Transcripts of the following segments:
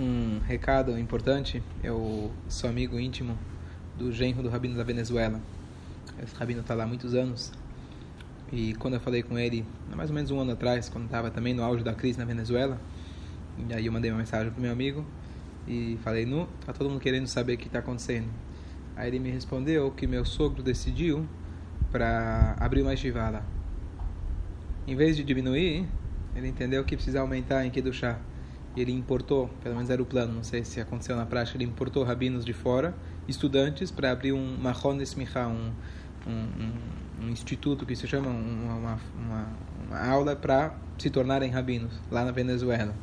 um recado importante. Eu sou amigo íntimo do genro do rabino da Venezuela. Esse rabino está lá há muitos anos. E quando eu falei com ele, há mais ou menos um ano atrás, quando estava também no auge da crise na Venezuela, e aí eu mandei uma mensagem para meu amigo e falei: "Nu, tá todo mundo querendo saber o que está acontecendo". Aí ele me respondeu que meu sogro decidiu para abrir uma estivá. Em vez de diminuir, ele entendeu que precisa aumentar em Kedushá. E ele importou, pelo menos era o plano, não sei se aconteceu na prática, ele importou rabinos de fora, estudantes, para abrir um Mahon Esmicha, um, um, um, instituto que se chama uma, uma, uma, aula para se tornarem rabinos, lá na Venezuela.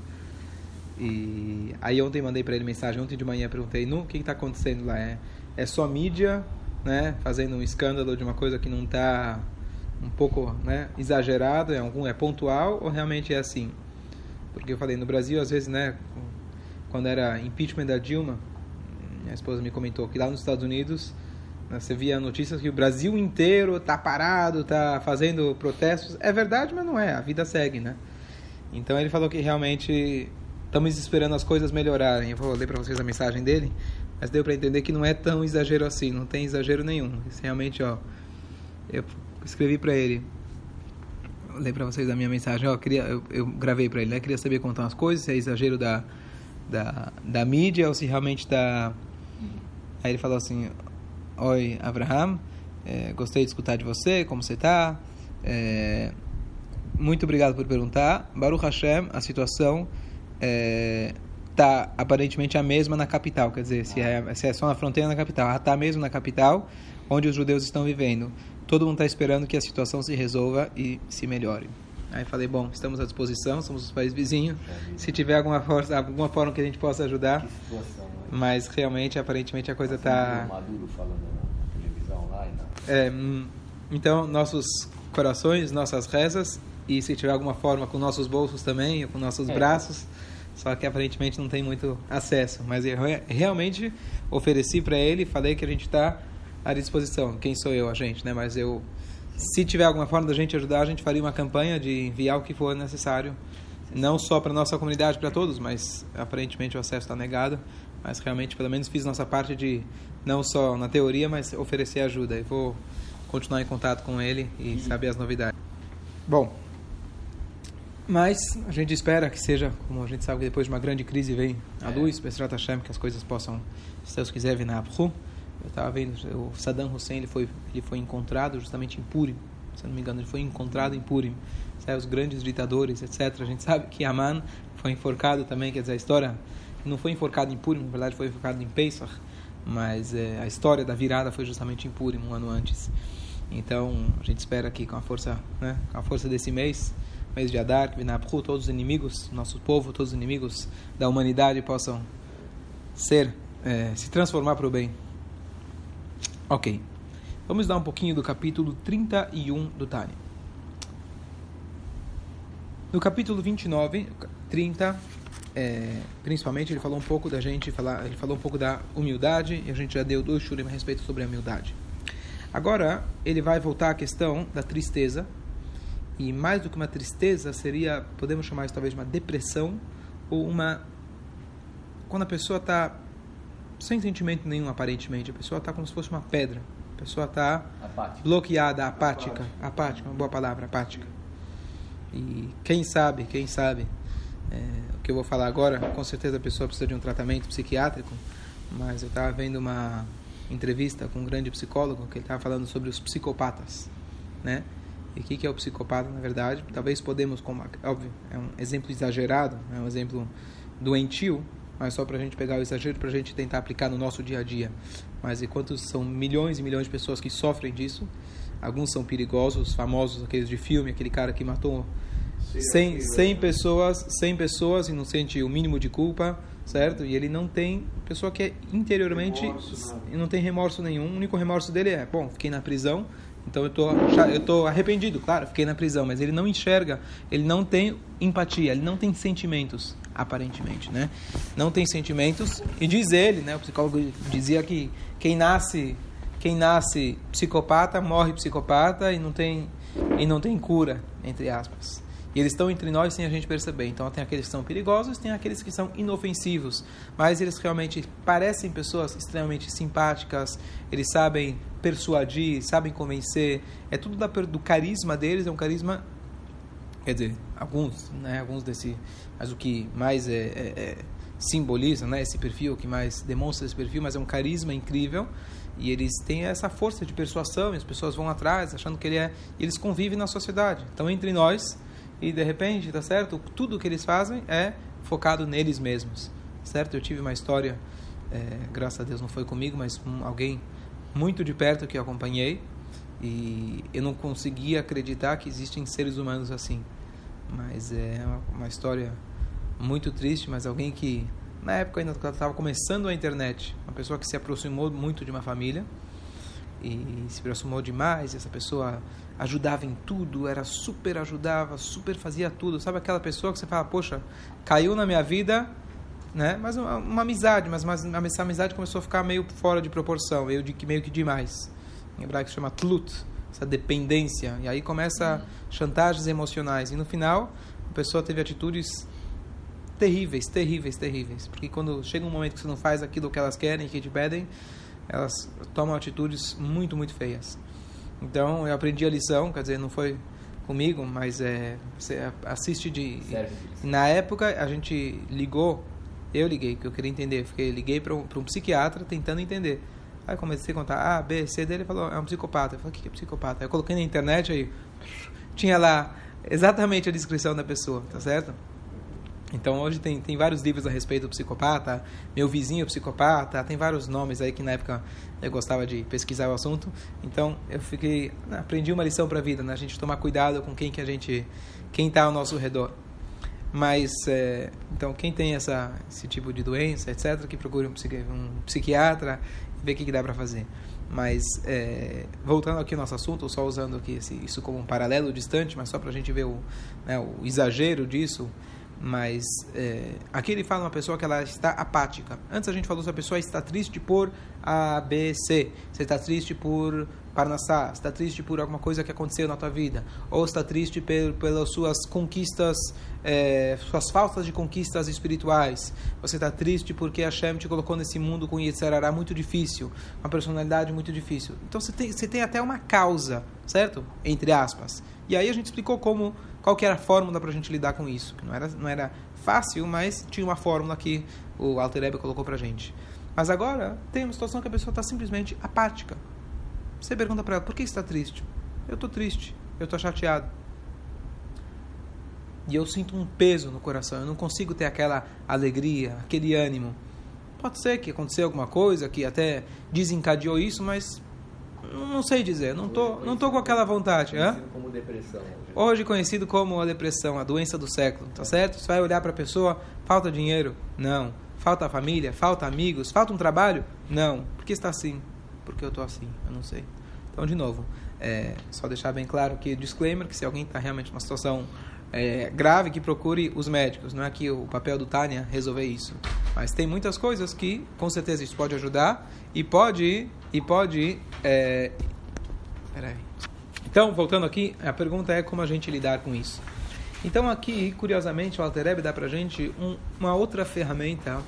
E aí ontem mandei para ele mensagem, ontem de manhã perguntei, no, que está acontecendo lá? É, é só mídia, né, fazendo um escândalo de uma coisa que não está um pouco né, exagerado, é, algum, é pontual ou realmente é assim? Porque eu falei, no Brasil, às vezes, né, quando era impeachment da Dilma, minha esposa me comentou que lá nos Estados Unidos né, você via notícias que o Brasil inteiro está parado, está fazendo protestos. É verdade, mas não é, a vida segue, né? Então ele falou que realmente estamos esperando as coisas melhorarem. Eu vou ler para vocês a mensagem dele, mas deu para entender que não é tão exagero assim, não tem exagero nenhum. Isso realmente, ó, eu escrevi para ele, ler para vocês a minha mensagem. Ó, queria, eu, eu gravei para ele, né? Queria saber contar umas coisas, se é exagero da, da, da mídia ou se realmente está. Aí ele falou assim: Oi, Abraham, é, gostei de escutar de você, como você está. É, muito obrigado por perguntar. Baruch Hashem, a situação é, aparentemente a mesma na capital, quer dizer, se é, se é só na fronteira na capital, está mesmo na capital, onde os judeus estão vivendo todo mundo está esperando que a situação se resolva e se melhore. Aí falei, bom, estamos à disposição, somos os países vizinhos. Se tiver alguma forma, alguma forma que a gente possa ajudar. Situação, né? Mas realmente, aparentemente, a coisa está. Maduro falando na televisão lá e É, hum, então, nossos corações, nossas rezas, e se tiver alguma forma com nossos bolsos também, com nossos é. braços. Só que aparentemente não tem muito acesso. Mas eu realmente ofereci para ele, falei que a gente está à disposição. Quem sou eu, a gente, né? Mas eu, se tiver alguma forma da gente ajudar, a gente faria uma campanha de enviar o que for necessário, não só para nossa comunidade, para todos, mas aparentemente o acesso está negado. Mas realmente, pelo menos fiz nossa parte de não só na teoria, mas oferecer ajuda. E vou continuar em contato com ele e saber as novidades. Bom, mas a gente espera que seja, como a gente sabe que depois de uma grande crise vem a é. luz, Pesrat Hashem, que as coisas possam, se Deus quiser, vir na Abru. Eu estava vendo, o Saddam Hussein ele foi, ele foi encontrado justamente em Purim, se não me engano, ele foi encontrado em Purim. Sabe, os grandes ditadores, etc. A gente sabe que Aman foi enforcado também, quer dizer, a história não foi enforcado em Purim, na verdade foi enforcado em Pesach, mas é, a história da virada foi justamente em Purim, um ano antes. Então, a gente espera que com a força, né, com a força desse mês, mês de Adar, que Vinapru, todos os inimigos, nosso povo, todos os inimigos da humanidade possam ser, é, se transformar para o bem. Ok. Vamos dar um pouquinho do capítulo 31 do Tânia. No capítulo 29, 30, é, principalmente, ele falou um pouco da gente, falar, ele falou um pouco da humildade, e a gente já deu dois shurim a respeito sobre a humildade. Agora, ele vai voltar à questão da tristeza, e mais do que uma tristeza, seria, podemos chamar isso talvez de uma depressão, ou uma. Quando a pessoa está sem sentimento nenhum aparentemente. A pessoa está como se fosse uma pedra. A pessoa está bloqueada, apática. Apática, uma boa palavra, apática. E quem sabe, quem sabe, é, o que eu vou falar agora, com certeza a pessoa precisa de um tratamento psiquiátrico, mas eu estava vendo uma entrevista com um grande psicólogo que ele estava falando sobre os psicopatas, né? E o que, que é o psicopata, na verdade? Talvez podemos, como, óbvio, é um exemplo exagerado, é um exemplo doentio, mas só para a gente pegar o exagero, para a gente tentar aplicar no nosso dia a dia. Mas enquanto são milhões e milhões de pessoas que sofrem disso, alguns são perigosos, famosos, aqueles de filme, aquele cara que matou 100, 100 pessoas, 100 pessoas e não sente o mínimo de culpa, certo? E ele não tem, pessoa que é interiormente remorso, não tem remorso nenhum, o único remorso dele é, bom, fiquei na prisão, então eu tô, eu tô arrependido, claro, fiquei na prisão, mas ele não enxerga, ele não tem empatia, ele não tem sentimentos, aparentemente, né? Não tem sentimentos e diz ele, né? O psicólogo dizia que quem nasce, quem nasce psicopata morre psicopata e não tem e não tem cura, entre aspas. E eles estão entre nós sem a gente perceber. Então tem aqueles que são perigosos, tem aqueles que são inofensivos. Mas eles realmente parecem pessoas extremamente simpáticas, eles sabem persuadir, sabem convencer. É tudo da, do carisma deles, é um carisma. Quer dizer, alguns, né? Alguns desse. Mas o que mais é, é, é simboliza né, esse perfil, que mais demonstra esse perfil, mas é um carisma incrível. E eles têm essa força de persuasão, e as pessoas vão atrás, achando que ele é. Eles convivem na sociedade. Então, entre nós, e de repente, tá certo? Tudo que eles fazem é focado neles mesmos, certo? Eu tive uma história, é, graças a Deus não foi comigo, mas com alguém muito de perto que eu acompanhei, e eu não conseguia acreditar que existem seres humanos assim. Mas é uma, uma história muito triste, mas alguém que na época ainda estava começando a internet, uma pessoa que se aproximou muito de uma família e se aproximou demais, essa pessoa ajudava em tudo, era super ajudava, super fazia tudo. Sabe aquela pessoa que você fala, poxa, caiu na minha vida, né? Mas uma, uma amizade, mas, mas essa amizade começou a ficar meio fora de proporção, meio, de, meio que demais. Em hebraico se chama tlut, essa dependência. E aí começa chantagens emocionais. E no final, a pessoa teve atitudes terríveis, terríveis, terríveis. Porque quando chega um momento que você não faz aquilo que elas querem, que te pedem, elas tomam atitudes muito, muito feias. Então eu aprendi a lição, quer dizer, não foi comigo, mas é, você assiste de. Na época a gente ligou, eu liguei, que eu queria entender, fiquei, liguei para um, um psiquiatra tentando entender. Aí comecei a contar A, B, C dele, ele falou, é um psicopata. Eu falei, o que é psicopata? Aí eu coloquei na internet aí, tinha lá exatamente a descrição da pessoa, tá certo? Então hoje tem, tem vários livros a respeito do psicopata, meu vizinho psicopata, tem vários nomes aí que na época eu gostava de pesquisar o assunto. Então eu fiquei, aprendi uma lição para a vida, né? A gente tomar cuidado com quem que a gente, quem está ao nosso redor. Mas é, então quem tem essa esse tipo de doença, etc, que procure um, psiqui, um psiquiatra ver o que, que dá para fazer. Mas é, voltando aqui ao nosso assunto, só usando aqui esse, isso como um paralelo distante, mas só para a gente ver o, né, o exagero disso. Mas é, aqui ele fala uma pessoa que ela está apática. Antes a gente falou se a pessoa está triste por A, B, C. Você está triste por Parnassá, está triste por alguma coisa que aconteceu na tua vida, ou está triste pel, pelas suas conquistas, é, suas faltas de conquistas espirituais. Você está triste porque Hashem te colocou nesse mundo com Yetzirará muito difícil, uma personalidade muito difícil. Então você tem, você tem até uma causa, certo? Entre aspas. E aí a gente explicou como qual que era a fórmula para a gente lidar com isso? Que não era, não era fácil, mas tinha uma fórmula que o Alter Ebe colocou para gente. Mas agora tem uma situação que a pessoa está simplesmente apática. Você pergunta para ela, por que está triste? Eu estou triste, eu estou chateado. E eu sinto um peso no coração, eu não consigo ter aquela alegria, aquele ânimo. Pode ser que aconteceu alguma coisa que até desencadeou isso, mas não sei dizer, não tô, não tô com aquela vontade. Hã? Como depressão. Hoje conhecido como a depressão, a doença do século, tá certo? Você vai olhar para a pessoa, falta dinheiro? Não. Falta família? Falta amigos? Falta um trabalho? Não. Por que está assim? Porque eu estou assim, eu não sei. Então, de novo, é, só deixar bem claro que disclaimer que se alguém está realmente numa situação é, grave, que procure os médicos. Não é que o papel do Tânia resolver isso. Mas tem muitas coisas que, com certeza, isso pode ajudar e pode e pode é... Peraí. Então, voltando aqui, a pergunta é como a gente lidar com isso. Então, aqui, curiosamente, o Altereb dá para a gente um, uma outra ferramenta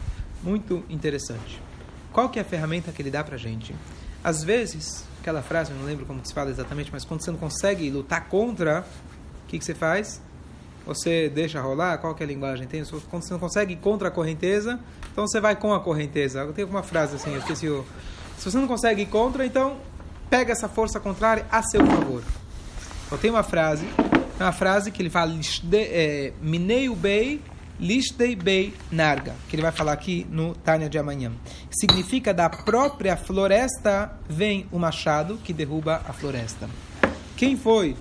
muito interessante. Qual que é a ferramenta que ele dá para a gente? Às vezes, aquela frase, não lembro como se fala exatamente, mas quando você não consegue lutar contra, o que, que você faz? Você deixa rolar? Qual que é a linguagem? Tem, quando você não consegue ir contra a correnteza, então você vai com a correnteza. Tenho uma frase assim, eu esqueci o se você não consegue ir contra, então pega essa força contrária a seu favor. Eu tenho uma frase, uma frase que ele fala Minei Bei Lishtei Bei Narga, que ele vai falar aqui no Tânia de amanhã. Significa da própria floresta vem o machado que derruba a floresta. Quem foi?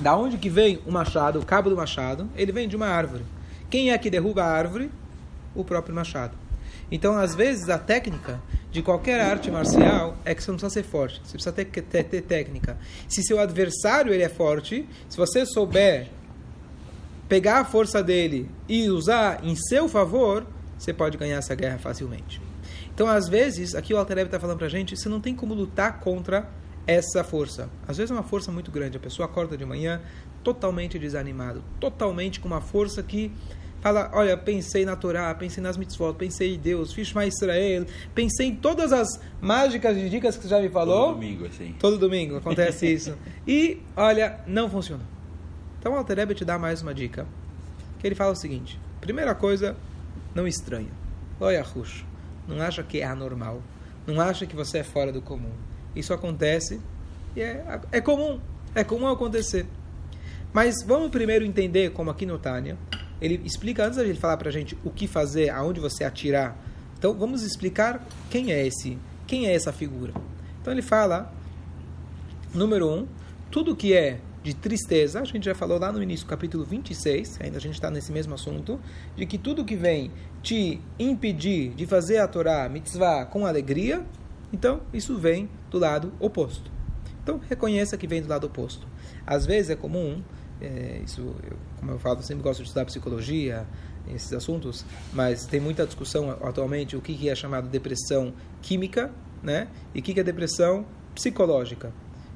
Da onde que vem o machado, o cabo do machado? Ele vem de uma árvore. Quem é que derruba a árvore? O próprio machado. Então, às vezes, a técnica de qualquer arte marcial é que você não precisa ser forte, você precisa ter, ter, ter técnica. Se seu adversário ele é forte, se você souber pegar a força dele e usar em seu favor, você pode ganhar essa guerra facilmente. Então, às vezes, aqui o Altereb está falando para a gente, você não tem como lutar contra essa força. Às vezes é uma força muito grande. A pessoa acorda de manhã totalmente desanimado, totalmente com uma força que fala, olha, pensei na Torá, pensei nas mitzvot, pensei em Deus, fiz mais Israel, pensei em todas as mágicas e dicas que você já me falou. Todo domingo, assim. Todo domingo acontece isso. E, olha, não funciona. Então o te dá mais uma dica. Que ele fala o seguinte: primeira coisa, não estranha. Loyahush. Não acha que é anormal. Não acha que você é fora do comum. Isso acontece e é, é comum. É comum acontecer. Mas vamos primeiro entender como aqui no Tânia, ele explica, antes de ele falar para a gente o que fazer, aonde você atirar. Então vamos explicar quem é esse, quem é essa figura. Então ele fala, número um, tudo que é de tristeza, a gente já falou lá no início, capítulo 26, ainda a gente está nesse mesmo assunto, de que tudo que vem te impedir de fazer a Torá, mitzvah, com alegria, então isso vem do lado oposto. Então reconheça que vem do lado oposto. Às vezes é comum, é, isso, eu, como eu falo, eu sempre gosto de estudar psicologia, esses assuntos, mas tem muita discussão atualmente o que, é chamado depressão química, né? E o que é depressão psicológica.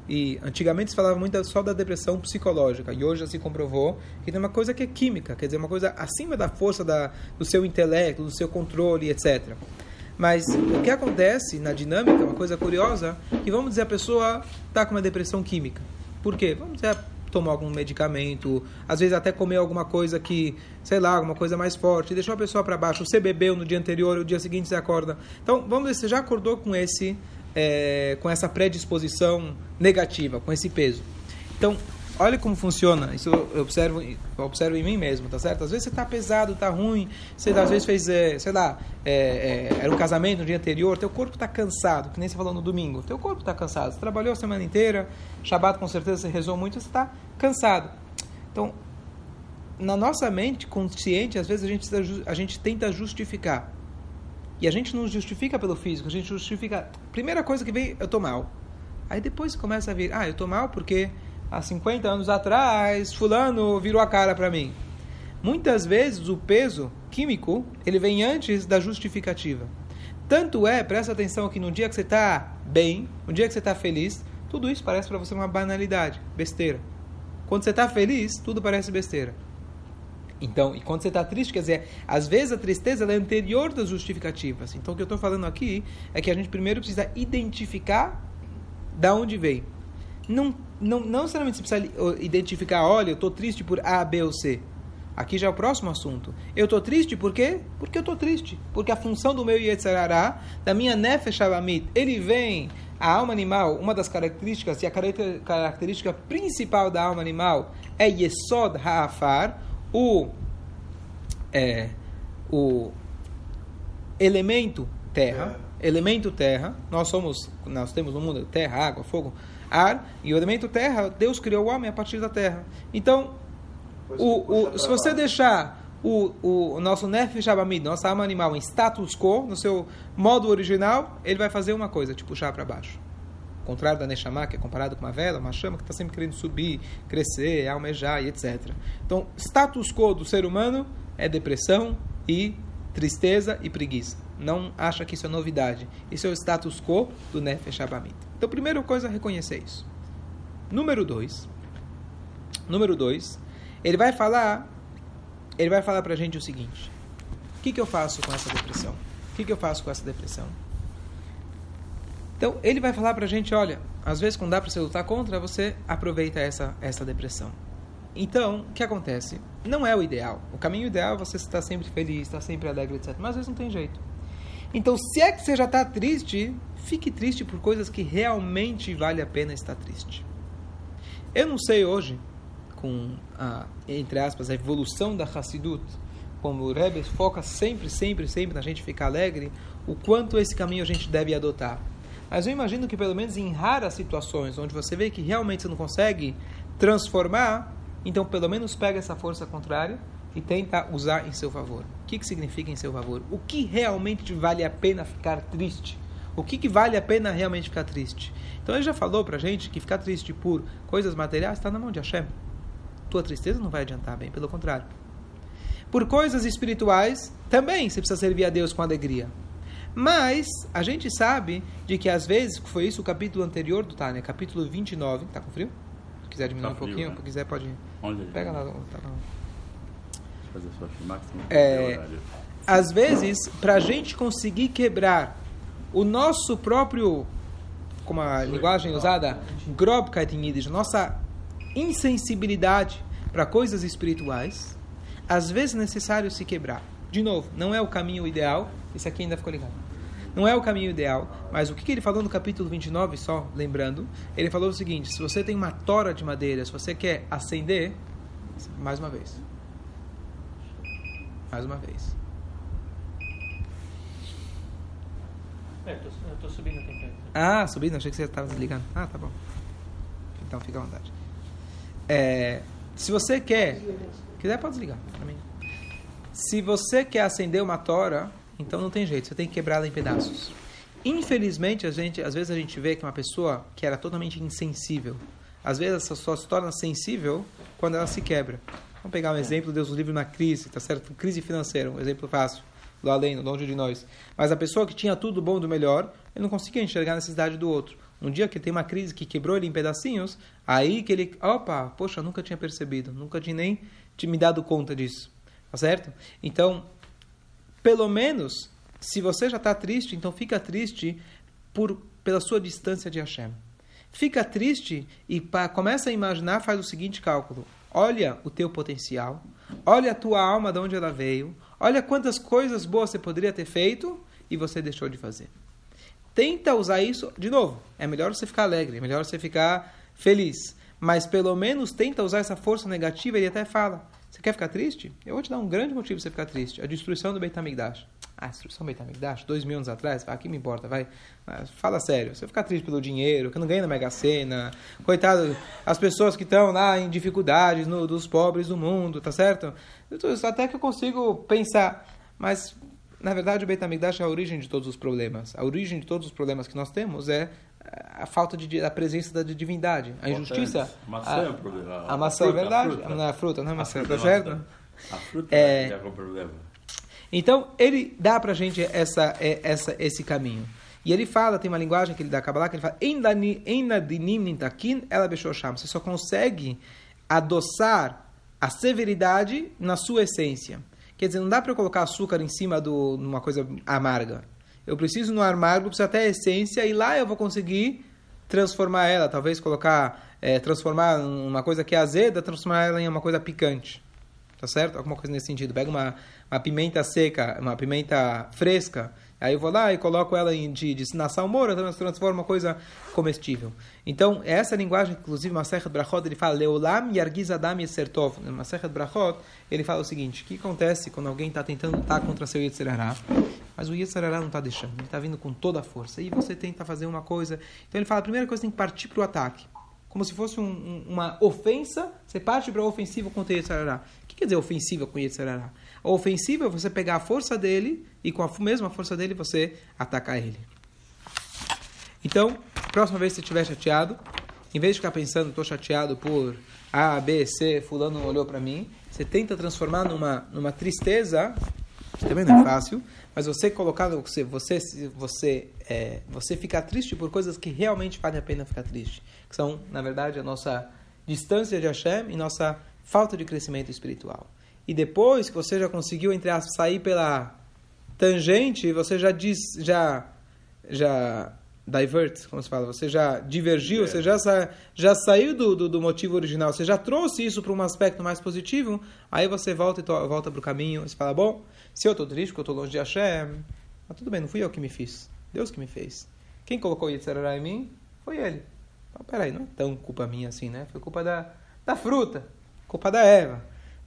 E antigamente se falava muito só da depressão psicológica, e hoje já se comprovou que tem uma coisa que é química, quer dizer, uma coisa acima da força da, do seu intelecto, do seu controle, etc. Mas o que acontece na dinâmica, uma coisa curiosa, que vamos dizer a pessoa está com uma depressão química. Por quê? Vamos dizer, tomou algum medicamento, às vezes até comer alguma coisa que, sei lá, alguma coisa mais forte, deixou a pessoa para baixo, você bebeu no dia anterior, o dia seguinte você acorda. Então, vamos dizer, você já acordou com esse é, com essa predisposição negativa, com esse peso. Então, olha como funciona. Isso eu observo, eu observo em mim mesmo, tá certo? Às vezes você está pesado, está ruim, você às vezes fez, é, sei lá, é, é, era um casamento no dia anterior, teu corpo está cansado, que nem você falou no domingo. Teu corpo está cansado. Você trabalhou a semana inteira, Shabat com certeza você rezou muito, você está cansado. Então, na nossa mente consciente, às vezes a gente, a gente tenta justificar. E a gente não justifica pelo físico, a gente justifica. Primeira coisa que vem, eu tô mal. Aí depois começa a vir, ah, eu tô mal porque há 50 anos atrás, fulano virou a cara para mim. Muitas vezes o peso químico, ele vem antes da justificativa. Tanto é, presta atenção que no dia que você está bem, no dia que você está feliz, tudo isso parece para você uma banalidade, besteira. Quando você está feliz, tudo parece besteira. Então, e quando você está triste, quer dizer, às vezes a tristeza é anterior das justificativas. Então, o que eu estou falando aqui é que a gente primeiro precisa identificar da onde veio. Não, não, não necessariamente você precisa identificar, olha, eu estou triste por A, B ou C. Aqui já é o próximo assunto. Eu estou triste por quê? Porque eu estou triste. Porque a função do meu Yetzirará, da minha Nefesh Avamit, ele vem, a alma animal, uma das características, e a característica principal da alma animal é Yesod Ha'afar, o, é, o elemento terra, é. elemento terra, nós somos, nós temos no mundo terra, água, fogo, ar, e o elemento terra, Deus criou o homem a partir da terra. Então, o, o, se você deixar o, o, nosso Nefesh Abamid, nossa alma animal, em status quo, no seu modo original, ele vai fazer uma coisa, te puxar para baixo contrário da Neshama, que é comparado com uma vela, uma chama que está sempre querendo subir, crescer, almejar e etc. Então, status quo do ser humano é depressão e tristeza e preguiça. Não acha que isso é novidade. Isso é o status quo do Nefesh Abamit. Então, primeira coisa, reconhecer isso. Número dois. Número dois. Ele vai falar, ele vai falar para a gente o seguinte. O que, que eu faço com essa depressão? O que, que eu faço com essa depressão? Então, ele vai falar para a gente, olha, às vezes quando dá para você lutar contra, você aproveita essa, essa depressão. Então, o que acontece? Não é o ideal. O caminho ideal é você estar sempre feliz, estar sempre alegre, etc. Mas às vezes não tem jeito. Então, se é que você já está triste, fique triste por coisas que realmente vale a pena estar triste. Eu não sei hoje, com a, entre aspas, a evolução da Hassidut, como o Rebbe foca sempre, sempre, sempre na gente ficar alegre, o quanto esse caminho a gente deve adotar. Mas eu imagino que pelo menos em raras situações onde você vê que realmente você não consegue transformar, então pelo menos pega essa força contrária e tenta usar em seu favor. O que, que significa em seu favor? O que realmente vale a pena ficar triste? O que, que vale a pena realmente ficar triste? Então ele já falou pra gente que ficar triste por coisas materiais está na mão de Hashem. Tua tristeza não vai adiantar bem, pelo contrário. Por coisas espirituais, também você precisa servir a Deus com alegria. Mas a gente sabe de que às vezes, foi isso o capítulo anterior do Tânia, capítulo 29. Tá com frio? Se quiser diminuir Tá um pouquinho, frio, se né? quiser pode. Onde? Pega lá. Tá lá. Fazer só máximo. É, às vezes, para a gente conseguir quebrar o nosso próprio, como a linguagem usada, Grobkeit em Yiddish, nossa insensibilidade para coisas espirituais, às vezes é necessário se quebrar. De novo, não é o caminho ideal, esse aqui ainda ficou ligado. Não é o caminho ideal, mas o que ele falou no capítulo 29, só lembrando, ele falou o seguinte: se você tem uma tora de madeira, se você quer acender, mais uma vez. Mais uma vez. É, tô, eu tô subindo a temperatura. Ah, subindo, achei que você estava desligando. Ah, tá bom. Então fica à vontade. É, se você quer. Quiser, pode desligar pra mim. Se você quer acender uma tora, então não tem jeito, você tem que quebrá-la em pedaços. Infelizmente, a gente, às vezes a gente vê que uma pessoa que era totalmente insensível, às vezes essa só se torna sensível quando ela se quebra. Vamos pegar um exemplo, Deus livre na crise, tá certo? Crise financeira, um exemplo fácil, do além, longe de nós. Mas a pessoa que tinha tudo bom do melhor, ele não conseguia enxergar a necessidade do outro. Um dia que tem uma crise que quebrou ele em pedacinhos, aí que ele, opa, poxa, nunca tinha percebido, nunca tinha nem me dado conta disso. Tá certo? Então, pelo menos, se você já está triste, então fica triste por, pela sua distância de Hashem. Fica triste e pa, começa a imaginar, faz o seguinte cálculo. Olha o teu potencial, olha a tua alma de onde ela veio, olha quantas coisas boas você poderia ter feito e você deixou de fazer. Tenta usar isso, de novo, é melhor você ficar alegre, é melhor você ficar feliz, mas pelo menos tenta usar essa força negativa, ele até fala, você quer ficar triste? Eu vou te dar um grande motivo para você ficar triste. A destruição do Beit HaMikdash. Ah, destruição do Beit HaMikdash? Dois mil anos atrás? Ah, que me importa, vai. Mas fala sério. Você ficar triste pelo dinheiro, que não ganha na Mega Sena. Coitado, as pessoas que estão lá em dificuldades, no, dos pobres do mundo, tá certo? Isso até que eu consigo pensar. Mas, na verdade, o Beit HaMikdash é a origem de todos os problemas. A origem de todos os problemas que nós temos é a falta de, da presença da divindade, a injustiça. Maçã a, é o problema. a maçã é fruta, a verdade, fruta. não é a fruta, não é a maçã, fruta tá é certo? maçã. A fruta É. é, é o problema. Então, ele dá pra gente essa, é- essa, esse caminho. E ele fala, tem uma linguagem que ele dá a Kabbalah, que ele fala, "Ein dani- ein nadinim nintakin ela beshosham." Você só consegue adoçar a severidade na sua essência. Quer dizer, não dá para eu colocar açúcar em cima de uma coisa amarga. Eu preciso no amargo, preciso até a essência, e lá eu vou conseguir transformar ela, talvez colocar, eh, transformar uma coisa que é azeda, transformar ela em uma coisa picante. Tá certo? Alguma coisa nesse sentido. Pega uma, uma pimenta seca, uma pimenta fresca, aí eu vou lá e coloco ela em, de, de na salmoura, então transforma uma coisa comestível. Então, essa linguagem, inclusive, Masechet Brachot, ele fala, Leolam Yargiz Adam Yesertov. No Masechet Brachot, ele fala o seguinte, o que acontece quando alguém está tentando lutar contra seu Yetzirará, mas o Yetzirará não está deixando, ele está vindo com toda a força, e você tenta fazer uma coisa. Então, ele fala, a primeira coisa, tem que partir para o ataque como se fosse um- um- uma ofensa, você parte para a ofensiva contra Yetzirará. O que quer dizer ofensiva com Yetzirará? A ofensiva é você pegar a força dele e com a mesma força dele você atacar ele. Então, próxima vez que você estiver chateado, em vez de ficar pensando, estou chateado por A, B, C, fulano olhou para mim, você tenta transformar numa, numa tristeza, também não é fácil, mas você colocar, você, você, você, é, você ficar triste por coisas que realmente valem a pena ficar triste, que são, na verdade, a nossa distância de Hashem e nossa falta de crescimento espiritual. E depois que você já conseguiu, entre sair pela tangente, você já diz, já, já divert, como se fala, você já divergiu, você já, sa, já saiu do, do, do motivo original, você já trouxe isso para um aspecto mais positivo, aí você volta e to, volta para o caminho, você fala, bom, se eu estou triste, porque eu estou longe de Hashem, mas tudo bem, não fui eu que me fiz, Deus que me fez. Quem colocou Yetzirará em mim foi ele. Então, peraí, não é tão culpa minha assim, né? Foi culpa da, da fruta, culpa da Eva.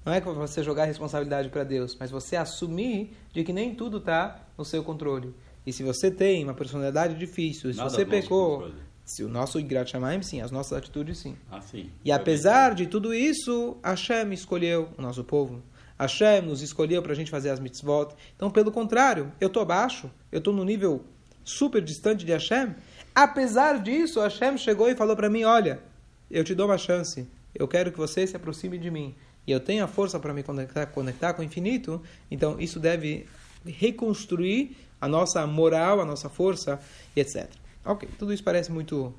Não é que você jogar a responsabilidade para Deus, mas você assumir de que nem tudo está no seu controle. E se você tem uma personalidade difícil, se Nada você pecou, se o nosso Igrat Shamaim, sim, as nossas atitudes, sim. Ah, sim. E apesar de tudo isso, Hashem escolheu o nosso povo. Hashem nos escolheu para a gente fazer as mitzvot. Então, pelo contrário, eu estou abaixo, eu estou no nível super distante de Hashem. Apesar disso, Hashem chegou e falou para mim: Olha, eu te dou uma chance, eu quero que você se aproxime de mim. E eu tenho a força para me conectar, conectar com o infinito, então isso deve reconstruir a nossa moral, a nossa força, etc. Ok, tudo isso parece muito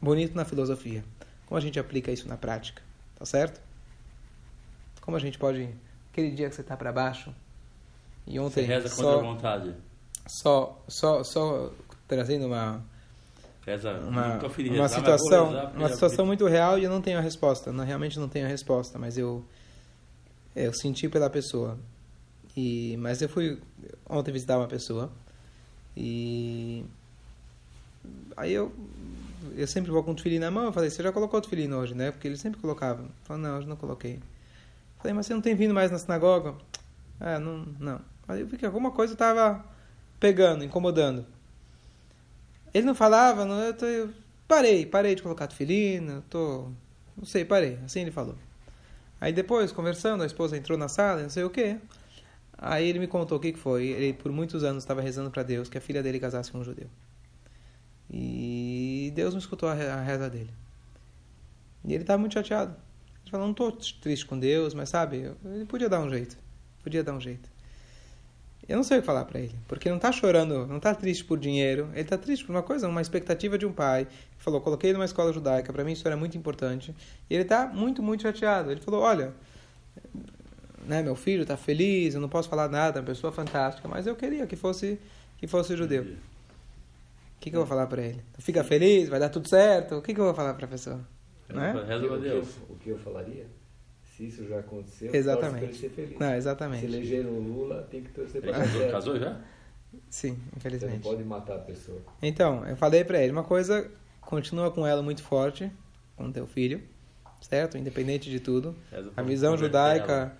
bonito na filosofia. Como a gente aplica isso na prática? Tá certo? Como a gente pode. Aquele dia que você está para baixo. E ontem. Você reza só, contra a vontade. Só, só, só trazendo uma. Reza, Uma, uma rezar, vou situação, rezar, uma situação muito real e eu não tenho a resposta. Não, realmente não tenho a resposta, mas eu eu senti pela pessoa. E mas eu fui ontem visitar uma pessoa e aí eu eu sempre vou com o tefilim na mão, eu falei, você já colocou o tefilim hoje, né? Porque ele sempre colocava. Eu falei, não, hoje não coloquei. Falei, mas você não tem vindo mais na sinagoga? Ah, não, não. Aí eu vi que alguma coisa estava pegando, incomodando. Ele não falava, não, eu, tô, eu parei, parei de colocar tefilim, eu tô, não sei, parei, assim ele falou. Aí depois, conversando, a esposa entrou na sala, não sei o quê. Aí ele me contou o que foi. Ele por muitos anos estava rezando para Deus que a filha dele casasse com um judeu. E Deus não escutou a reza dele. E ele estava muito chateado. Ele falou, não estou triste com Deus, mas sabe, ele podia dar um jeito. Podia dar um jeito. Eu não sei o que falar para ele, porque ele não está chorando, não está triste por dinheiro, ele está triste por uma coisa, uma expectativa de um pai. Ele falou, coloquei ele numa escola judaica, para mim isso era muito importante. E ele está muito, muito chateado. Ele falou, olha, né, meu filho está feliz, eu não posso falar nada, é uma pessoa fantástica, mas eu queria que fosse que fosse judeu. O que, que eu vou falar para ele? Fica feliz, vai dar tudo certo? O que, que eu vou falar para a pessoa? Não é? Reza pra o, que eu, o que eu falaria? Se isso já aconteceu, Exatamente. torce ele ser feliz. Não, Se exatamente. elegeram o Lula, tem que torcer Ele para dar casou, casou já? Sim, Você não infelizmente. pode matar a pessoa. Então, eu falei pra ele, uma coisa, continua com ela muito forte, com teu filho, certo? Independente de tudo. A visão judaica,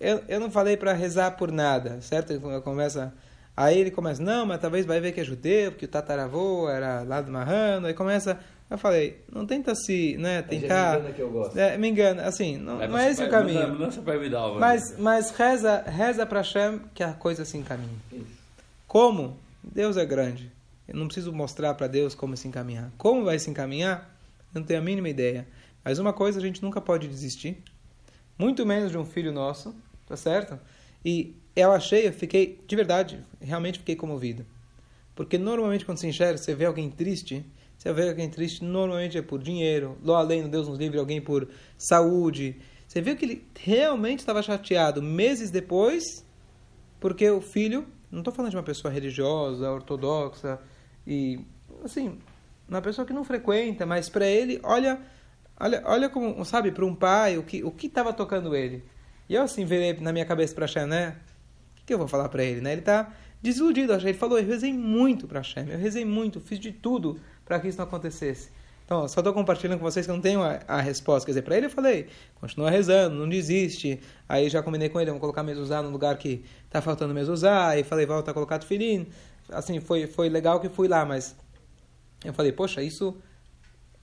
eu, eu não falei pra rezar por nada, certo? Ele começa, aí ele começa, não, mas talvez vai ver que é judeu, porque o tataravô era lá do Marrano, aí começa, eu falei, não tenta se, né, é tentar... me engana que eu gosto. É, me engana, assim, não, ela. não é esse o Vai- caminho. Pra Vidal, vai. Mas, mas reza, reza pra Hashem que a coisa se encaminhe. Isso. Como? Deus é grande. Eu não preciso mostrar para Deus como se encaminhar. Como vai se encaminhar? Eu não tenho a mínima ideia. Mas uma coisa a gente nunca pode desistir. Muito menos de um filho nosso, tá certo? E eu achei, eu fiquei, de verdade, realmente fiquei comovido. Porque normalmente quando se enxerga, você vê alguém triste, você vê alguém triste, normalmente é por dinheiro, lo além, Deus nos livre, alguém por saúde. Você vê que ele realmente estava chateado meses depois, porque o filho, não estou falando de uma pessoa religiosa, ortodoxa, e assim, uma pessoa que não frequenta, mas para ele, olha, olha, olha como, sabe, para um pai, o que o que estava tocando ele. E eu assim virei na minha cabeça para Hashem, né? O que, que eu vou falar para ele, né? Ele está desiludido, Hashem. ele falou, eu rezei muito para Hashem, eu rezei muito, fiz de tudo para que isso não acontecesse. Então, só estou compartilhando com vocês que eu não tenho a, a resposta. Quer dizer, para ele eu falei, continua rezando, não desiste. Aí já combinei com ele, vamos colocar mezuzá no lugar que está faltando mezuzá. Aí falei, volta a colocar tefilim. Assim, foi, foi legal que fui lá, mas eu falei, poxa, isso...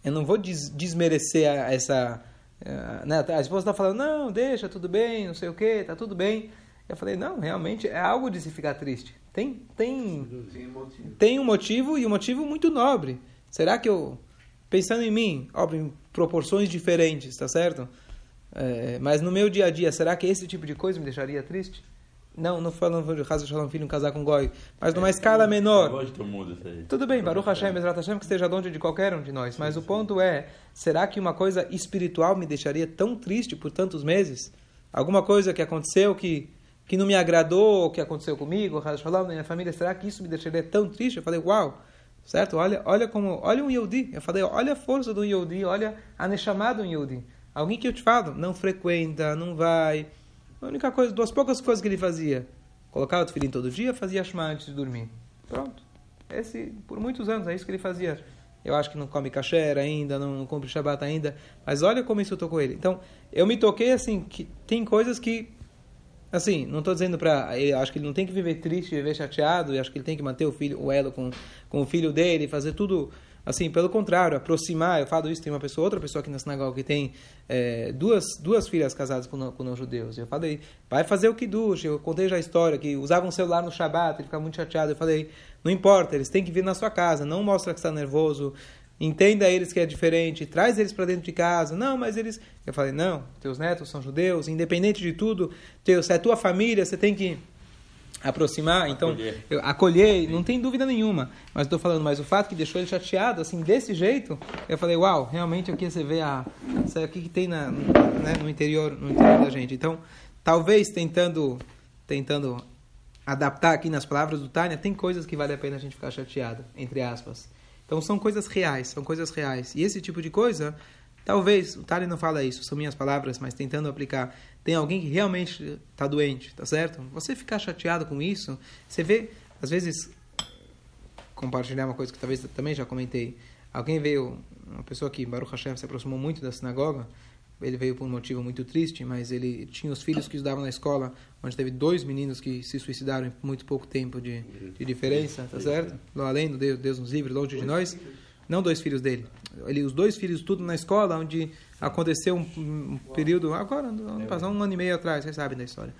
Eu não vou des desmerecer a- essa... eh, né? A esposa está falando, não, deixa, tudo bem, não sei o que, tá tudo bem. Eu falei, não, realmente é algo de se ficar triste. Tem, tem, Tem motivo. tem um motivo e um motivo muito nobre. Será que eu, pensando em mim, óbvio, em proporções diferentes, tá certo? É, mas no meu dia a dia, será que esse tipo de coisa me deixaria triste? Não, não falando de Casa Shalom Filho casar com Goi, mas numa escala menor. Mundo isso aí. Tudo bem, Baruch Hashem, Bezrat Hashem, que esteja longe de qualquer um de nós. Mas o ponto é, será que uma coisa espiritual me deixaria tão triste por tantos meses? Alguma coisa que aconteceu que, que não me agradou, que aconteceu comigo, Haz Shalom, na minha família, será que isso me deixaria tão triste? Eu falei, uau, certo? Olha, olha como, olha um Yehudi. Eu falei, olha a força do Yehudi, olha a Neshama do Yehudi. Alguém que eu te falo, não frequenta, não vai. A única coisa, duas poucas coisas que ele fazia. Colocava o tefilim todo dia, fazia Shema antes de dormir. Pronto. Esse, por muitos anos, é isso que ele fazia. Eu acho que não come kasher ainda, não, cumpre Shabbat ainda. Mas olha como isso tocou ele. Então, eu me toquei assim, que tem coisas que. Assim, não estou dizendo para. Acho que ele não tem que viver triste, viver chateado. Eu acho que ele tem que manter o filho, o elo com, com o filho dele, fazer tudo. Assim, pelo contrário, aproximar. Eu falo isso, tem uma pessoa, outra pessoa aqui na sinagoga que tem é, duas, duas filhas casadas com, não- com não-judeus. Eu falei, vai fazer o kiddush. Eu contei já a história, que usava um celular no Shabat, ele ficava muito chateado. Eu falei, não importa, eles têm que vir na sua casa, não mostra que está nervoso. Entenda eles que é diferente, traz eles para dentro de casa. Não, mas eles. Eu falei, não, teus netos são judeus, independente de tudo, teu, se é tua família, você tem que aproximar, então Acolher. eu acolher, não tem dúvida nenhuma. Mas estou falando, mas o fato que deixou ele chateado, assim, desse jeito, eu falei, uau, realmente aqui você vê a, isso aqui que tem na, né, no interior, no interior da gente. Então, talvez tentando, tentando adaptar aqui nas palavras do Tânia, tem coisas que vale a pena a gente ficar chateado, entre aspas. Então são coisas reais, são coisas reais. E esse tipo de coisa, talvez, o Tânia não fala isso, são minhas palavras, mas tentando aplicar. Tem alguém que realmente está doente, tá certo? Você ficar chateado com isso, você vê, às vezes, compartilhar uma coisa que talvez também já comentei. Alguém veio, uma pessoa que, Baruch Hashem, se aproximou muito da sinagoga, ele veio por um motivo muito triste, mas ele tinha os filhos que estudavam na escola, onde teve dois meninos que se suicidaram em muito pouco tempo de, de diferença, tá certo? Além do Deus, Deus nos livre, longe de nós. Não dois filhos dele. Ele, os dois filhos, tudo na escola, onde aconteceu um, um período, agora, ano passado, um ano e meio atrás, vocês sabem da história.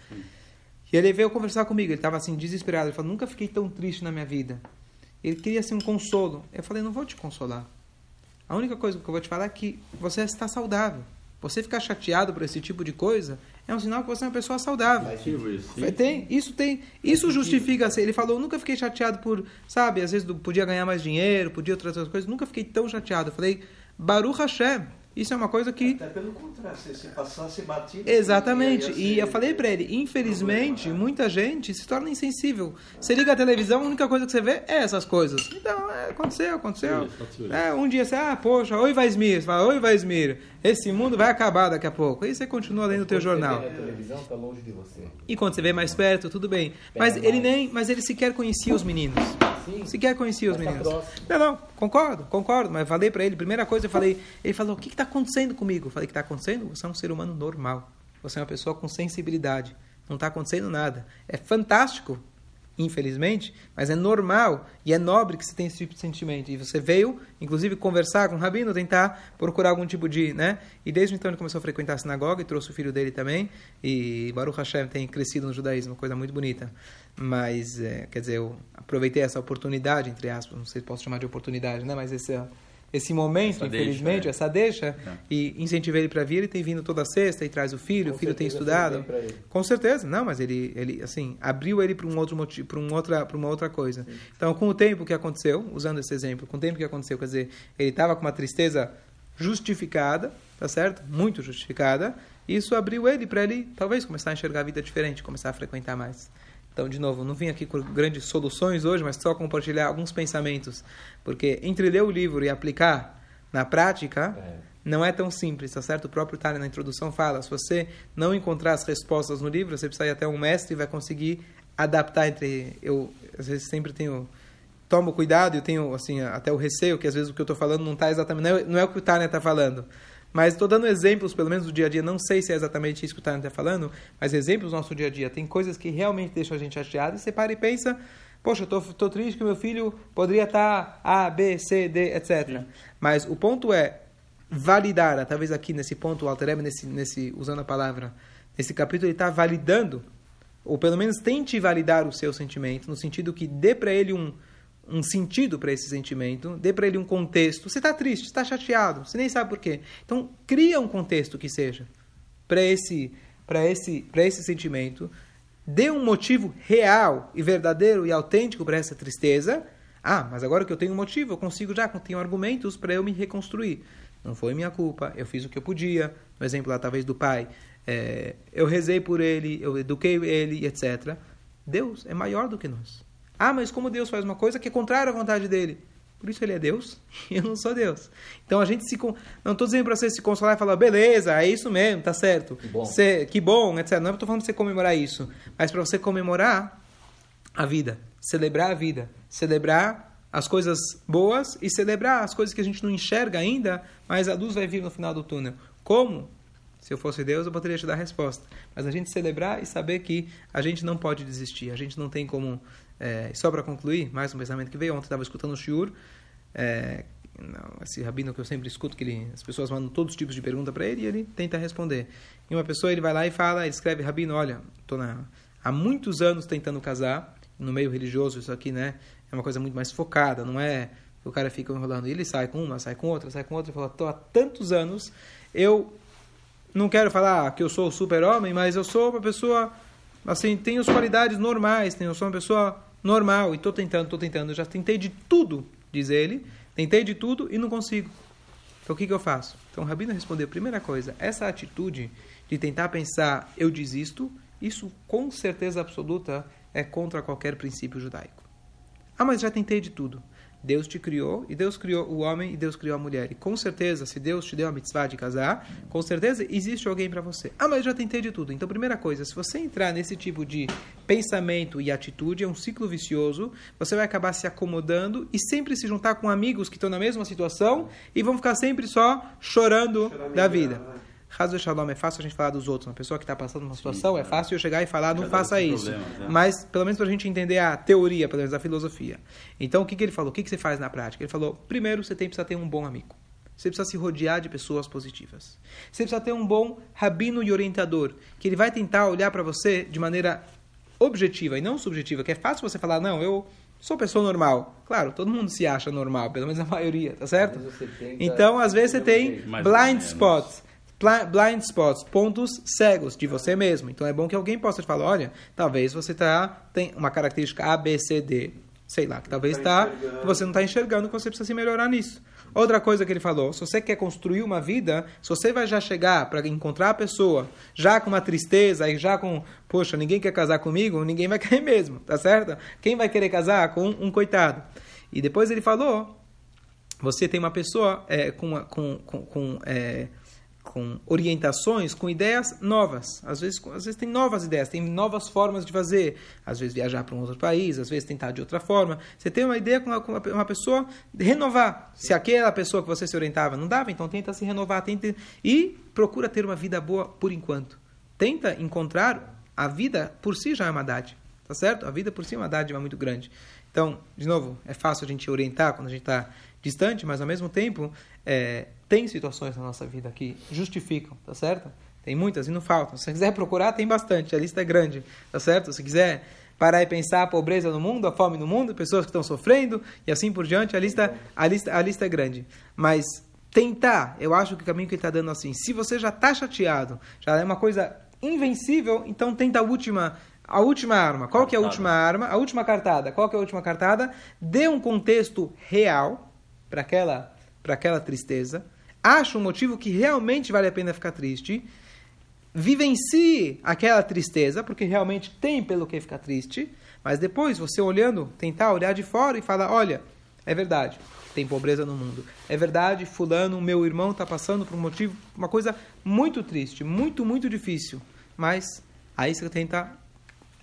E ele veio conversar comigo, ele estava assim, desesperado. Ele falou: Nunca fiquei tão triste na minha vida. Ele queria assim um consolo. Eu falei: Não vou te consolar. A única coisa que eu vou te falar é que você está saudável. Você ficar chateado por esse tipo de coisa é um sinal que você é uma pessoa saudável. Isso. Tem, isso tem, isso justifica. Ele falou, nunca fiquei chateado por, sabe, às vezes podia ganhar mais dinheiro, podia outras outras coisas, nunca fiquei tão chateado. Eu falei, Baruch Hashem, isso é uma coisa que Até pelo contrário, se, se passasse batido. Exatamente. ia E ser- eu falei pra ele, infelizmente, muita gente se torna insensível. Você liga a televisão, a única coisa que você vê é essas coisas. Então, é, aconteceu, aconteceu. É, um dia você, ah, poxa, oi Vaismir, você fala, oi Vaismir, esse mundo vai acabar daqui a pouco. Aí você continua lendo o teu jornal. Tá longe de você. E quando você vê mais perto, tudo bem. Mas Pega ele mais. nem, mas ele sequer conhecia os meninos. Sim. Sequer conhecia os meninos. Não, não, concordo, concordo. Mas falei pra ele, primeira coisa eu falei, ele falou, o que está acontecendo comigo? Eu falei, o que está acontecendo? Você é um ser humano normal. Você é uma pessoa com sensibilidade. Não está acontecendo nada. É fantástico, infelizmente, mas é normal e é nobre que você tenha esse tipo de sentimento. E você veio, inclusive, conversar com o Rabino, tentar procurar algum tipo de, né? E desde então ele começou a frequentar a sinagoga e trouxe o filho dele também. E Baruch Hashem tem crescido no judaísmo, coisa muito bonita. Mas, é, quer dizer, eu aproveitei essa oportunidade, entre aspas, não sei se posso chamar de oportunidade, né? Mas esse, esse momento, Essa deixa, infelizmente, é. essa deixa, É. e incentivei ele para vir. Ele tem vindo toda sexta e traz o filho, Com o filho tem estudado. Com certeza, não, mas ele, ele assim, abriu ele para um outro motivo, para um outra, para uma outra coisa. Então, com o tempo que aconteceu, usando esse exemplo, com o tempo que aconteceu, quer dizer, ele estava com uma tristeza justificada, tá certo? Muito justificada. Isso abriu ele para ele, talvez, começar a enxergar a vida diferente, começar a frequentar mais. Então, de novo, não vim aqui com grandes soluções hoje, mas só compartilhar alguns pensamentos, porque entre ler o livro e aplicar na prática, É. não é tão simples, tá certo? O próprio Tânia na introdução fala, se você não encontrar as respostas no livro, você precisa ir até um mestre e vai conseguir adaptar entre... Eu, às vezes, sempre tenho... Tomo cuidado e eu tenho, assim, até o receio que às vezes o que eu estou falando não está exatamente... Não é, não é o que o Tânia está falando. Mas estou dando exemplos, pelo menos do dia a dia. Não sei se é exatamente isso que o Tânia está falando, mas exemplos do nosso dia a dia. Tem coisas que realmente deixam a gente chateado e você para e pensa... Poxa, eu tô, tô triste que meu filho poderia estar A, B, C, D, etc. Mas o ponto é validar, talvez aqui nesse ponto, o Altereb, nesse, nesse, usando a palavra, nesse capítulo, ele está validando, ou pelo menos tente validar o seu sentimento, no sentido que dê para ele um, um sentido para esse sentimento, dê para ele um contexto. Você está triste, está chateado, você nem sabe por quê. Então, cria um contexto que seja para esse, esse, esse sentimento, dê um motivo real e verdadeiro e autêntico para essa tristeza. Ah, mas agora que eu tenho um motivo, eu consigo já, tenho argumentos para eu me reconstruir. Não foi minha culpa, eu fiz o que eu podia. No exemplo lá, talvez, do pai. É, eu rezei por ele, eu eduquei ele, etc. Deus é maior do que nós. Ah, mas como Deus faz uma coisa que é contrária à vontade dele? Por isso ele é Deus e eu não sou Deus. Então a gente se. Não estou dizendo para você se consolar e falar, beleza, é isso mesmo, tá certo. Que bom. Você- que bom, etc. Não estou falando para você comemorar isso, mas para você comemorar a vida, celebrar a vida, celebrar as coisas boas e celebrar as coisas que a gente não enxerga ainda, mas a luz vai vir no final do túnel. Como? Se eu fosse Deus, eu poderia te dar a resposta. Mas a gente celebrar e saber que a gente não pode desistir, a gente não tem como. É, só para concluir, mais um pensamento que veio ontem, estava escutando o Shiur, é, não, esse rabino que eu sempre escuto, que ele, as pessoas mandam todos os tipos de pergunta para ele e ele tenta responder. E uma pessoa ele vai lá e fala, ele escreve, rabino, olha, estou há muitos anos tentando casar, no meio religioso isso aqui, né, é uma coisa muito mais focada, não é o cara fica enrolando, ele sai com uma, sai com outra, sai com outra, e fala, estou há tantos anos, eu não quero falar que eu sou super-homem, mas eu sou uma pessoa assim, tenho as qualidades normais, tenho, sou uma pessoa normal e estou tentando, estou tentando, já tentei de tudo, diz ele, tentei de tudo e não consigo. Então o que, que eu faço? Então o Rabino respondeu, primeira coisa, essa atitude de tentar pensar eu desisto, isso com certeza absoluta é contra qualquer princípio judaico. Ah, mas já tentei de tudo. Deus te criou, e Deus criou o homem, e Deus criou a mulher. E com certeza, se Deus te deu a mitzvah de casar, com certeza existe alguém para você. Ah, mas eu já tentei de tudo. Então, primeira coisa, se você entrar nesse tipo de pensamento e atitude, é um ciclo vicioso, você vai acabar se acomodando e sempre se juntar com amigos que estão na mesma situação e vão ficar sempre só chorando da vida. Razo Shalom, é fácil a gente falar dos outros. Uma pessoa que está passando uma situação, é fácil eu chegar e falar, não faça isso. problemas, né? Mas, pelo menos para a gente entender a teoria, pelo menos a filosofia. Então, o que, que ele falou? O que, que você faz na prática? Ele falou, primeiro, você tem, precisa ter um bom amigo. Você precisa se rodear de pessoas positivas. Você precisa ter um bom rabino e orientador, que ele vai tentar olhar para você de maneira objetiva e não subjetiva, que é fácil você falar, não, eu sou pessoa normal. Claro, todo mundo se acha normal, pelo menos a maioria, tá certo? Então, às vezes você tem blind spots. Blind spots, pontos cegos de você mesmo. Então é bom que alguém possa te falar, olha, talvez você tá, tem uma característica A, B, C, D, sei lá, que talvez tá tá, você não está enxergando, que você precisa se melhorar nisso. Outra coisa que ele falou, se você quer construir uma vida, se você vai já chegar para encontrar a pessoa, já com uma tristeza e já com, poxa, ninguém quer casar comigo, ninguém vai querer mesmo, tá certo? Quem vai querer casar com um coitado? E depois ele falou, você tem uma pessoa é, com, uma- com, com, com, é, com orientações, com ideias novas. Às vezes, às vezes tem novas ideias, tem novas formas de fazer. Às vezes viajar para um outro país, às vezes tentar de outra forma. Você tem uma ideia com uma, com uma- pessoa, renovar. Se aquela pessoa que você se orientava não dava, então tenta se renovar tenta, e procura ter uma vida boa por enquanto. Tenta encontrar a vida por si já é uma dádiva. Tá certo? A vida por si é uma dádiva muito grande. Então, de novo, é fácil a gente orientar quando a gente está distante, mas ao mesmo tempo, é, tem situações na nossa vida que justificam, tá certo? Tem muitas e não faltam. Se você quiser procurar, tem bastante, a lista é grande, tá certo? Se quiser parar e pensar a pobreza no mundo, a fome no mundo, pessoas que estão sofrendo e assim por diante, a lista, a lista, a lista é grande. Mas tentar, eu acho que o caminho que ele está dando assim, se você já está chateado, já é uma coisa invencível, então tenta a última a última arma. Qual que é a Cartada. última arma? A última cartada. Qual que é a última cartada? Dê um contexto real para aquela para aquela tristeza. Acha um motivo que realmente vale a pena ficar triste. Vivencie aquela tristeza, porque realmente tem pelo que ficar triste. Mas depois, você olhando, tentar olhar de fora e falar: olha, é verdade, tem pobreza no mundo. É verdade, fulano, meu irmão, está passando por um motivo, uma coisa muito triste, muito, muito difícil. Mas aí você tenta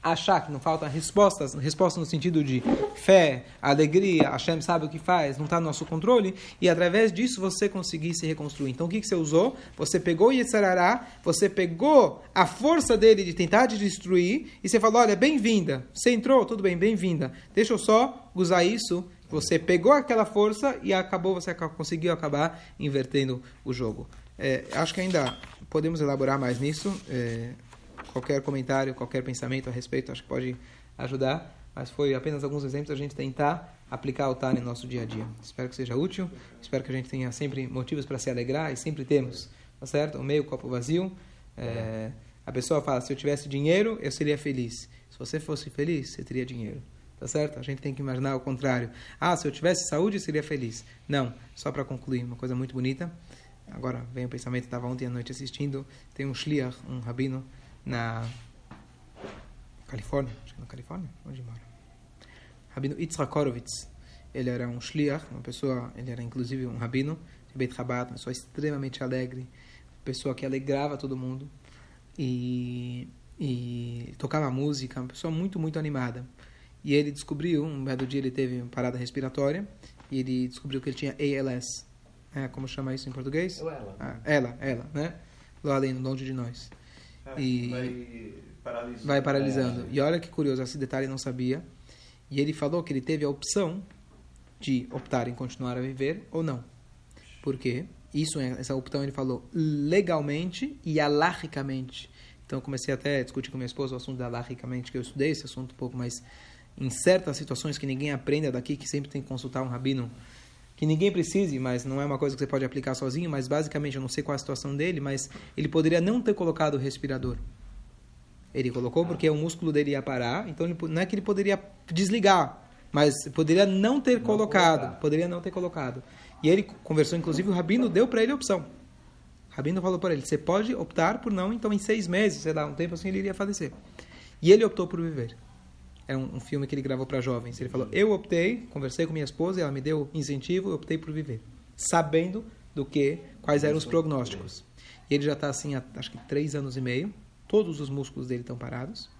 achar que não faltam respostas, respostas no sentido de fé, alegria, Hashem sabe o que faz, não está no nosso controle, e através disso você conseguir se reconstruir. Então o que, que você usou? Você pegou Yetzirará, você pegou a força dele de tentar te destruir, e você falou, olha, bem-vinda, você entrou, tudo bem, bem-vinda, deixa eu só usar isso, você pegou aquela força e acabou, você conseguiu acabar invertendo o jogo. É, acho que ainda podemos elaborar mais nisso, é, qualquer comentário, qualquer pensamento a respeito, acho que pode ajudar. Mas foi apenas alguns exemplos a gente tentar aplicar o Tânia no nosso dia a dia. Espero que seja útil. Espero que a gente tenha sempre motivos para se alegrar e sempre temos, tá certo? O meio copo vazio. É, a pessoa fala: se eu tivesse dinheiro, eu seria feliz. Se você fosse feliz, você teria dinheiro. Tá certo? A gente tem que imaginar o contrário. Ah, se eu tivesse saúde, eu seria feliz. Não, só para concluir, uma coisa muito bonita. Agora vem o pensamento, estava ontem à noite assistindo. Tem um shliach, um rabino, na Califórnia, acho que na Califórnia, onde mora. Rabino Yitzhak Horowitz. Ele era um shliach, uma pessoa, ele era inclusive um rabino de Beit Chabad, uma pessoa extremamente alegre, pessoa que alegrava todo mundo e, e tocava música, uma pessoa muito, muito animada. E ele descobriu, um belo dia ele teve uma parada respiratória e ele descobriu que ele tinha ALS. É, como chama isso em português? Ou ela. Ah, ela, ela, né? Lá além, longe de nós. É, E- Vai paralisando. Vai paralisando. E olha que curioso, esse detalhe eu não sabia. E ele falou que ele teve a opção de optar em continuar a viver ou não. Por quê? Isso, é- essa opção ele falou legalmente e alahicamente. Então eu comecei até a discutir com minha esposa o assunto da alahicamente, que eu estudei esse assunto um pouco mais em certas situações que ninguém aprenda daqui, que sempre tem que consultar um rabino que ninguém precise, mas não é uma coisa que você pode aplicar sozinho, mas basicamente eu não sei qual é a situação dele, mas ele poderia não ter colocado o respirador. Ele colocou porque o músculo dele ia parar, então ele, não é que ele poderia desligar, mas poderia não ter não colocado, colocar. poderia não ter colocado. E ele conversou, inclusive o rabino deu para ele a opção. O rabino falou para ele: você pode optar por não, então em seis meses, sei lá, um tempo assim ele iria falecer. E ele optou por viver. É um, um filme que ele gravou para jovens. Ele falou: eu optei, conversei com minha esposa, ela me deu incentivo, eu optei por viver, sabendo do que quais eram os prognósticos. E ele já está assim, há, acho que três anos e meio. Todos os músculos dele estão parados.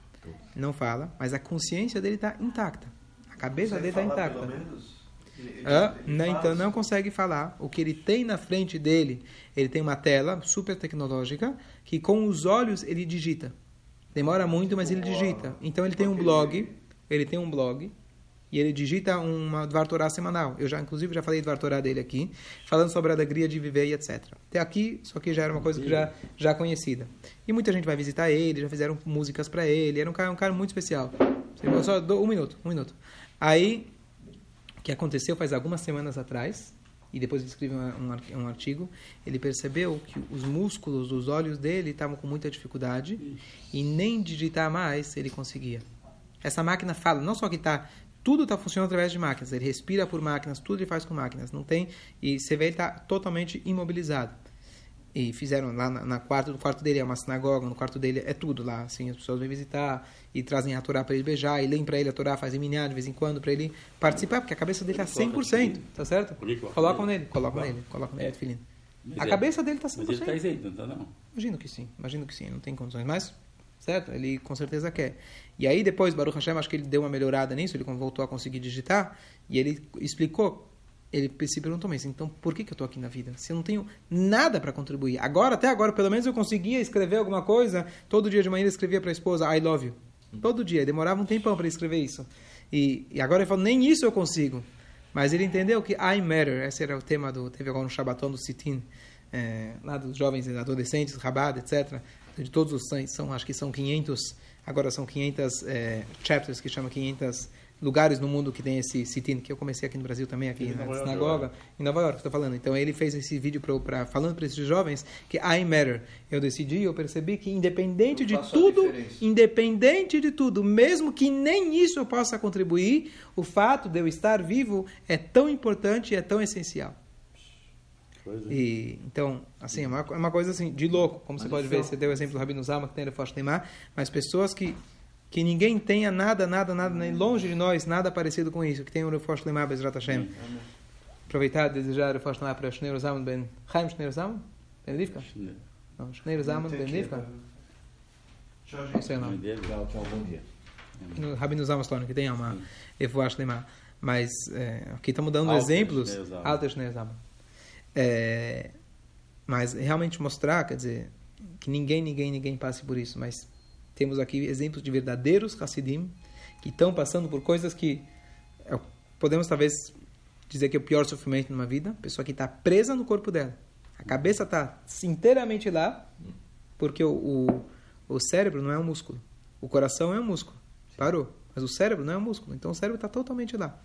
Não fala, mas a consciência dele está intacta. A cabeça dele está intacta. Ah, não, então não consegue falar. O que ele tem na frente dele, ele tem uma tela super tecnológica que com os olhos ele digita. Demora muito, mas ele digita. Então ele tem um blog, ele tem um blog e ele digita uma Dvar Torah semanal. Eu já, inclusive, já falei Dvar Torah dele aqui, falando sobre a alegria de viver e etc. Até aqui, só que já era uma coisa que já já conhecida. E muita gente vai visitar ele, já fizeram músicas para ele. Era um cara, um cara muito especial. Só um minuto, um minuto. Aí, que aconteceu faz algumas semanas atrás, e depois ele escreveu um, artigo, ele percebeu que os músculos dos olhos dele estavam com muita dificuldade e nem digitar mais ele conseguia. Essa máquina fala, não só que está tudo está funcionando através de máquinas. Ele respira por máquinas, tudo ele faz com máquinas. Não tem e você vê ele está totalmente imobilizado. E fizeram lá na, na, quarto, no quarto dele é uma sinagoga, no quarto dele é tudo lá, assim, as pessoas vêm visitar e trazem a Torá para ele beijar, e leem para ele a Torá, fazem minhar de vez em quando para ele participar, porque a cabeça dele está 100%, tá certo? Colocam nele, colocam nele, colocam nele, filhinho. A cabeça dele está 100%. Mas ele está isento, não não? Imagino que sim, imagino que sim, não tem condições, mas certo? Ele com certeza quer. E aí depois, Baruch Hashem, acho que ele deu uma melhorada nisso, ele voltou a conseguir digitar, e ele explicou, ele se perguntou, mas então por que, que eu estou aqui na vida? Se eu não tenho nada para contribuir. Agora, até agora, pelo menos eu conseguia escrever alguma coisa, todo dia de manhã ele escrevia para a esposa, I love you. Todo dia, demorava um tempão para escrever isso. E, e agora ele falou, nem isso eu consigo. Mas ele entendeu que I matter, esse era o tema do, teve agora um Shabbaton do Sitin, é, lá dos jovens adolescentes, Rabat, etc de todos os são acho que são 500 agora são 500 é, chapters que chama 500 lugares no mundo que tem esse sitin que eu comecei aqui no Brasil também aqui em na sinagoga York. em Nova York estou falando. Então ele fez esse vídeo para falando para esses jovens que I matter. Eu decidi eu percebi que independente de tudo independente de tudo mesmo que nem isso eu possa contribuir o fato de eu estar vivo é tão importante e é tão essencial. E, então, assim, é uma, é uma coisa assim, de louco, como você pode ver, você deu o exemplo do Rabino Zama, que tem Neymar, mas pessoas que, que ninguém tenha nada, nada, nada, nem longe de nós, nada parecido com isso, que tem o Refosh Neymar, Bezrat Hashem. Aproveitar e desejar Refosh Neymar para Shneir Zaman Ben... Chaim Shneir Zaman? Ben Rivka? Não, Shneir Zaman Ben Rivka? Não sei o nome. No Rabino Zama Slone, que tem uma Refosh Neymar. Mas é, aqui estamos dando exemplos. Alter Shneir Zaman. É, mas realmente mostrar, quer dizer, que ninguém, ninguém, ninguém passe por isso. Mas temos aqui exemplos de verdadeiros Hassidim que estão passando por coisas que é, podemos talvez dizer que é o pior sofrimento numa vida. Pessoa que está presa no corpo dela. A cabeça está inteiramente lá, porque o, o, o, cérebro não é um músculo. O coração é um músculo. Parou. Mas o cérebro não é um músculo. Então o cérebro está totalmente lá.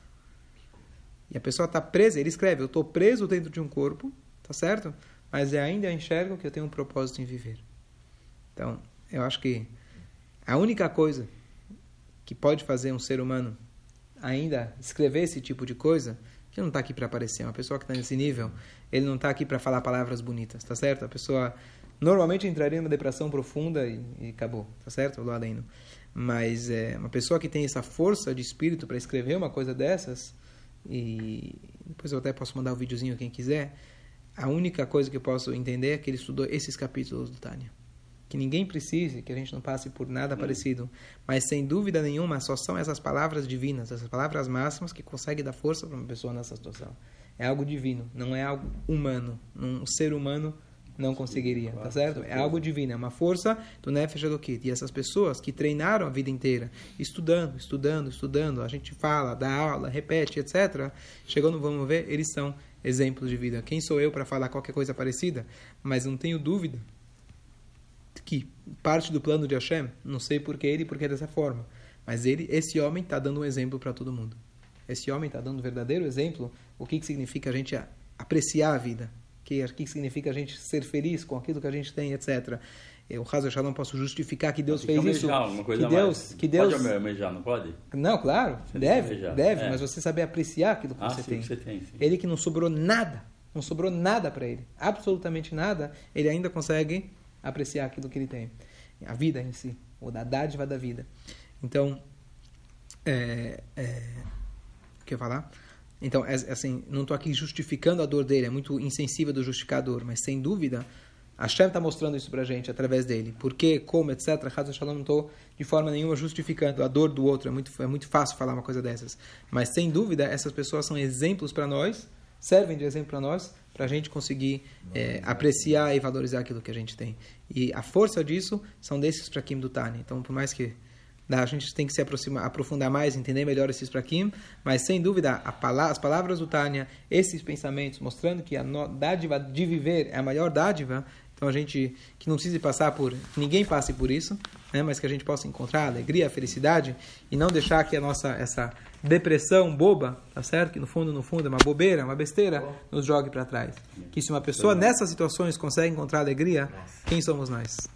E a pessoa está presa, ele escreve, eu estou preso dentro de um corpo, tá certo? Mas ainda enxergo que eu tenho um propósito em viver. Então, eu acho que a única coisa que pode fazer um ser humano ainda escrever esse tipo de coisa, que não está aqui para aparecer, uma pessoa que está nesse nível, ele não está aqui para falar palavras bonitas, tá certo? A pessoa normalmente entraria numa depressão profunda e, e acabou, tá certo? Lo além. Mas é, uma pessoa que tem essa força de espírito para escrever uma coisa dessas, e depois eu até posso mandar o um videozinho quem quiser. A única coisa que eu posso entender é que ele estudou esses capítulos do Tânia. Que ninguém precise, que a gente não passe por nada hum. parecido. Mas sem dúvida nenhuma, só são essas palavras divinas, essas palavras máximas que conseguem dar força para uma pessoa nessa situação. É algo divino, não é algo humano. Um ser humano não conseguiria, tá certo? É algo divino, é uma força do Nefesh Elokit. E essas pessoas que treinaram a vida inteira, estudando, estudando, estudando, a gente fala, dá aula, repete, etc. Chegando, vamos ver, eles são exemplos de vida. Quem sou eu para falar qualquer coisa parecida? Mas não tenho dúvida que parte do plano de Hashem, não sei por que ele, porque é dessa forma, mas ele, esse homem está dando um exemplo para todo mundo. Esse homem está dando um verdadeiro exemplo, o que, que significa a gente apreciar a vida, que, que significa a gente ser feliz com aquilo que a gente tem, etc. eu, Hazel Shalom, posso justificar que Deus fez isso. alguma coisa Que Deus, mais. que Deus. Pode almejar, não pode? Não, claro, Você deve, desejar. deve, É. mas você saber apreciar aquilo que Ah, você sim, tem. você tem, sim. Ele que não sobrou nada, não sobrou nada para ele, absolutamente nada, ele ainda consegue apreciar aquilo que ele tem. A vida em si, ou da dádiva da vida. Então, é, é, o que eu falar? Então, é, assim, não estou aqui justificando a dor dele, é muito insensível do justificador, mas sem dúvida, a Hashem está mostrando isso para a gente através dele. Por quê, como, etc. Hazel Shalom, não estou de forma nenhuma justificando a dor do outro, é muito, é muito fácil falar uma coisa dessas. Mas sem dúvida, essas pessoas são exemplos para nós, servem de exemplo para nós, para a gente conseguir é, apreciar e valorizar aquilo que a gente tem. E a força disso são desses prakim do Tani. Então, por mais que a gente tem que se aproximar, aprofundar mais, entender melhor esses prakim, mas sem dúvida as palavras do Tânia, esses pensamentos mostrando que a no- dádiva de viver é a maior dádiva, então a gente que não precise passar por, que ninguém passe por isso, né, mas que a gente possa encontrar a alegria, a felicidade e não deixar que a nossa essa depressão boba, tá certo? Que no fundo, no fundo é uma bobeira, uma besteira, nos jogue para trás. Que se uma pessoa nessas situações consegue encontrar alegria, quem somos nós?